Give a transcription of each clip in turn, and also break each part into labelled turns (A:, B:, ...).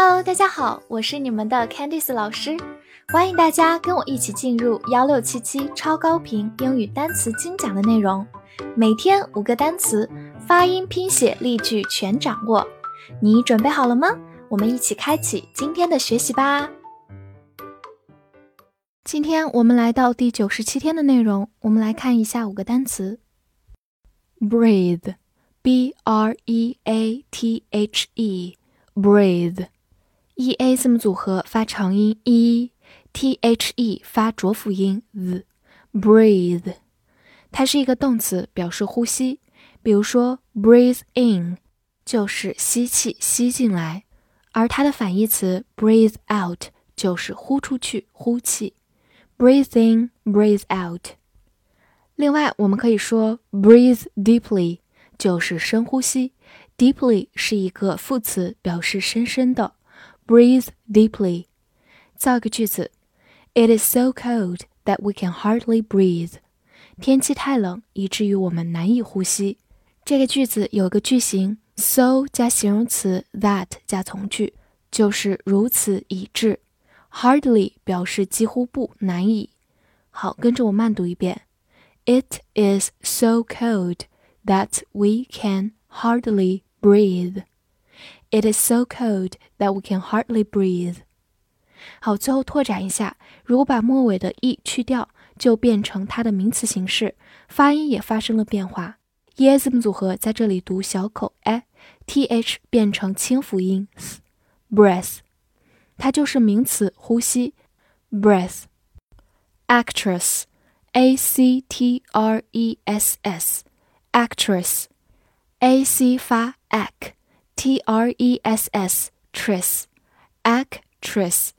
A: Hello，大家好，我是你们的 Candice 老师，欢迎大家跟我一起进入幺六七七超高频英语单词精讲的内容，每天五个单词，发音、拼写、例句全掌握，你准备好了吗？我们一起开启今天的学习吧。今天我们来到第九十七天的内容，我们来看一下五个单词：breathe，b r e a t h e，breathe e，breathe，e a 字母组合发长音 e，t h e 发浊辅音 z，breathe，它是一个动词，表示呼吸。比如说，breathe in 就是吸气，吸进来，而它的反义词 breathe out 就是呼出去，呼气。Breathe in, breathe out。另外，我们可以说 breathe deeply，就是深呼吸。Deeply 是一个副词，表示深深的。Breathe deeply。造个句子：It is so cold that we can hardly breathe。天气太冷，以至于我们难以呼吸。这个句子有个句型：so 加形容词 that 加从句，就是如此以致。Hardly 表示几乎不难以。好，跟着我慢读一遍。It is so cold that we can hardly breathe. It is so cold that we can hardly breathe. 好，最后拓展一下，如果把末尾的 e 去掉，就变成它的名词形式，发音也发生了变化。e 字母组合在这里读小口 a，th 变成清辅音 s，breath。它就是名词呼吸，breath。actress，a c t r e s s，actress，a c 发 T r e s s tress actress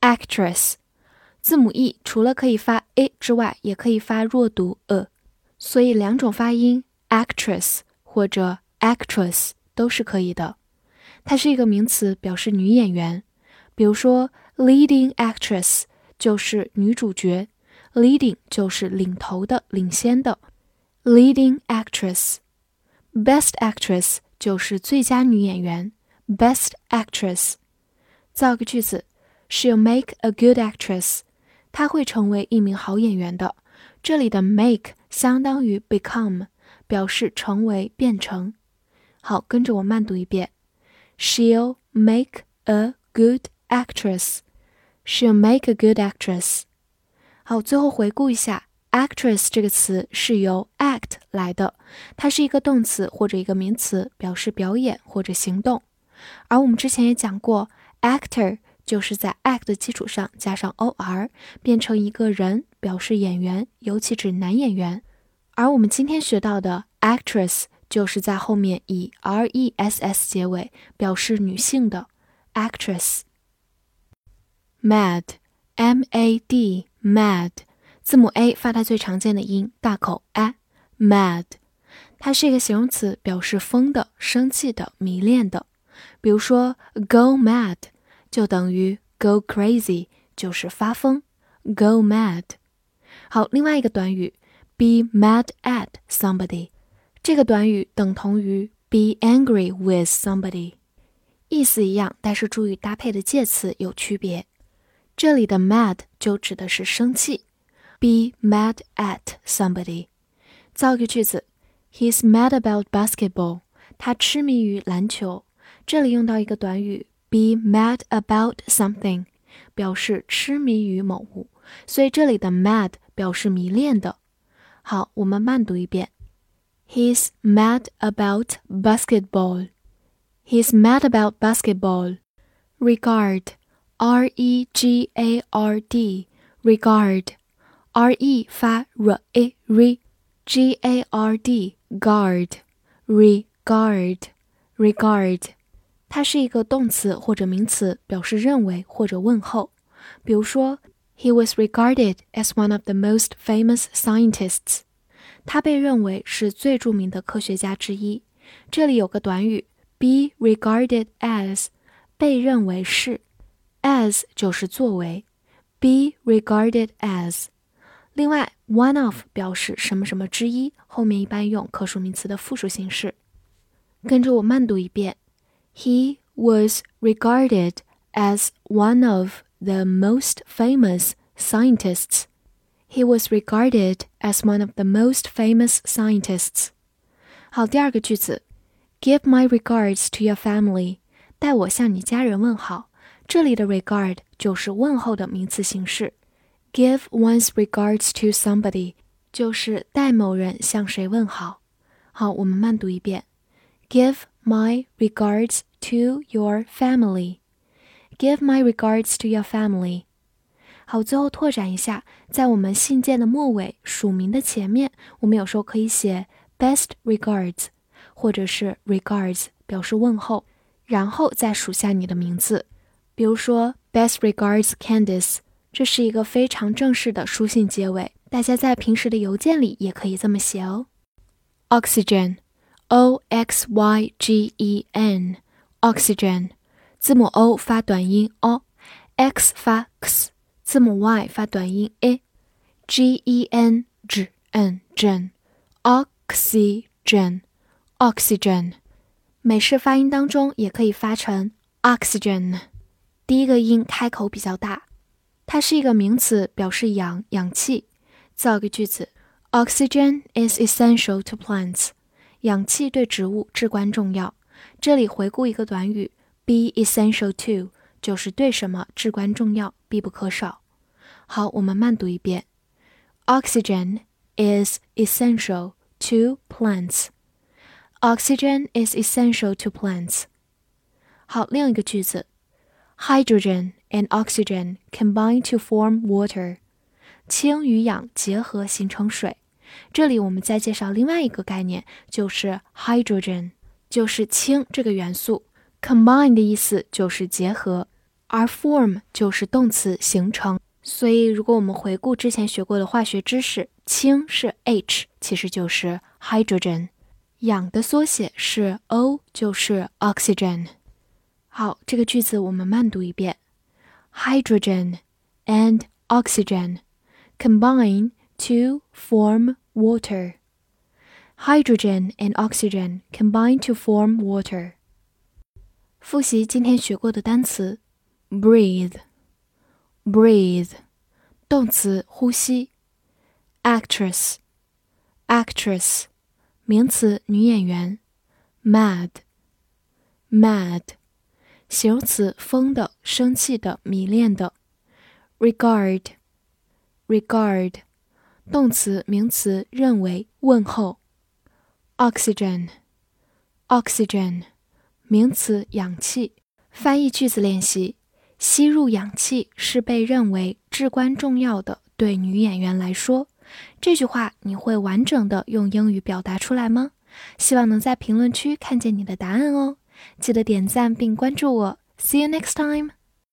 A: actress，。字母 e 除了可以发 a 之外，也可以发弱读 a，所以两种发音 actress 或者 actress 都是可以的。它是一个名词，表示女演员。比如说，leading actress 就是女主角，leading 就是领头的、领先的，leading actress；best actress 就是最佳女演员，best actress。造个句子，She'll make a good actress。她会成为一名好演员的。这里的 make 相当于 become，表示成为、变成。好，跟着我慢读一遍：She'll make a good actress. She'll make a good actress. 好，最后回顾一下 ，actress 这个词是由 act 来的，它是一个动词或者一个名词，表示表演或者行动。而我们之前也讲过，actor 就是在 act 的基础上加上 or，变成一个人，表示演员，尤其指男演员。而我们今天学到的 actress 就是在后面以 r-e-s-s 结尾，表示女性的 actress。mad，m-a-d，mad，字母 a 发它最常见的音，大口 a，mad，它是一个形容词，表示疯的、生气的、迷恋的。比如说，go mad 就等于 go crazy，就是发疯，go mad。好，另外一个短语，be mad at somebody，这个短语等同于 be angry with somebody，意思一样，但是注意搭配的介词有区别。这里的 mad 就指的是生气 ，be mad at somebody。造个句子，He's mad about basketball。他痴迷于篮球。这里用到一个短语，be mad about something，表示痴迷于某物。所以这里的 mad 表示迷恋的。好，我们慢读一遍，He's mad about basketball。He's mad about basketball。Regard。R E G A R D regard R E 发 r a r G A R D guard regard regard 它是一个动词或者名词，表示认为或者问候。比如说，He was regarded as one of the most famous scientists。他被认为是最着名的科学家之一。这里有个短语 be regarded as，被认为是。as 就是作为，be regarded as。 另外，one of 表示什么什么之一，后面一般用可数名词的复数形式。跟着我慢读一遍：He was regarded as one of the most famous scientists. He was regarded as one of the most famous scientists. 好，第二个句子，Give my regards to your family. 代我向你家人问好。这里的 regard 就是问候的名词形式。 Give one's regards to somebody 就是代某人向谁问好。好，我们慢读一遍。Give my regards to your family. Give my regards to your family. 好，最后拓展一下，在我们信件的末尾署名的前面，我们有时候可以写 best regards，或者是 regards 表示问候，然后再数下你的名字。比如说 best regards Candice，这是一个非常正式的书信结尾，大家在平时的邮件里也可以这么写哦。Oxygen，O X Y G E N，Oxygen，字母 O 发短音 o，X 发 x，字母 Y 发短音 a，G E N G N Gen，Oxygen，Oxygen，美式发音当中也可以发成 Oxygen，第一个音开口比较大。它是一个名词，表示氧、氧气。造个句子：Oxygen is essential to plants。氧气对植物至关重要。这里回顾一个短语：be essential to，就是对什么至关重要、必不可少。好，我们慢读一遍：Oxygen is essential to plants。Oxygen is essential to plants。好，另一个句子：Hydrogen and oxygen combine to form water。氢与氧结合形成水。这里我们再介绍另外一个概念，就是 hydrogen，就是氢这个元素。combine 的意思就是结合，而 form 就是动词形成。所以如果我们回顾之前学过的化学知识，氢是 H，其实就是 hydrogen。氧的缩写是 O，就是 oxygen。好，这个句子我们慢读一遍：hydrogen and oxygen。combine to form water. Hydrogen and oxygen combine to form water. 复习今天学过的单词：breathe，breathe，动词呼吸；actress，actress，名词女演员；mad，mad， 形容词疯的、生气的、迷恋的；regard。regard，动词、名词，认为、问候。oxygen，oxygen，名词，氧气。翻译句子练习：吸入氧气是被认为至关重要的。对女演员来说，这句话你会完整的用英语表达出来吗？希望能在评论区看见你的答案哦。记得点赞并关注我。See you next time.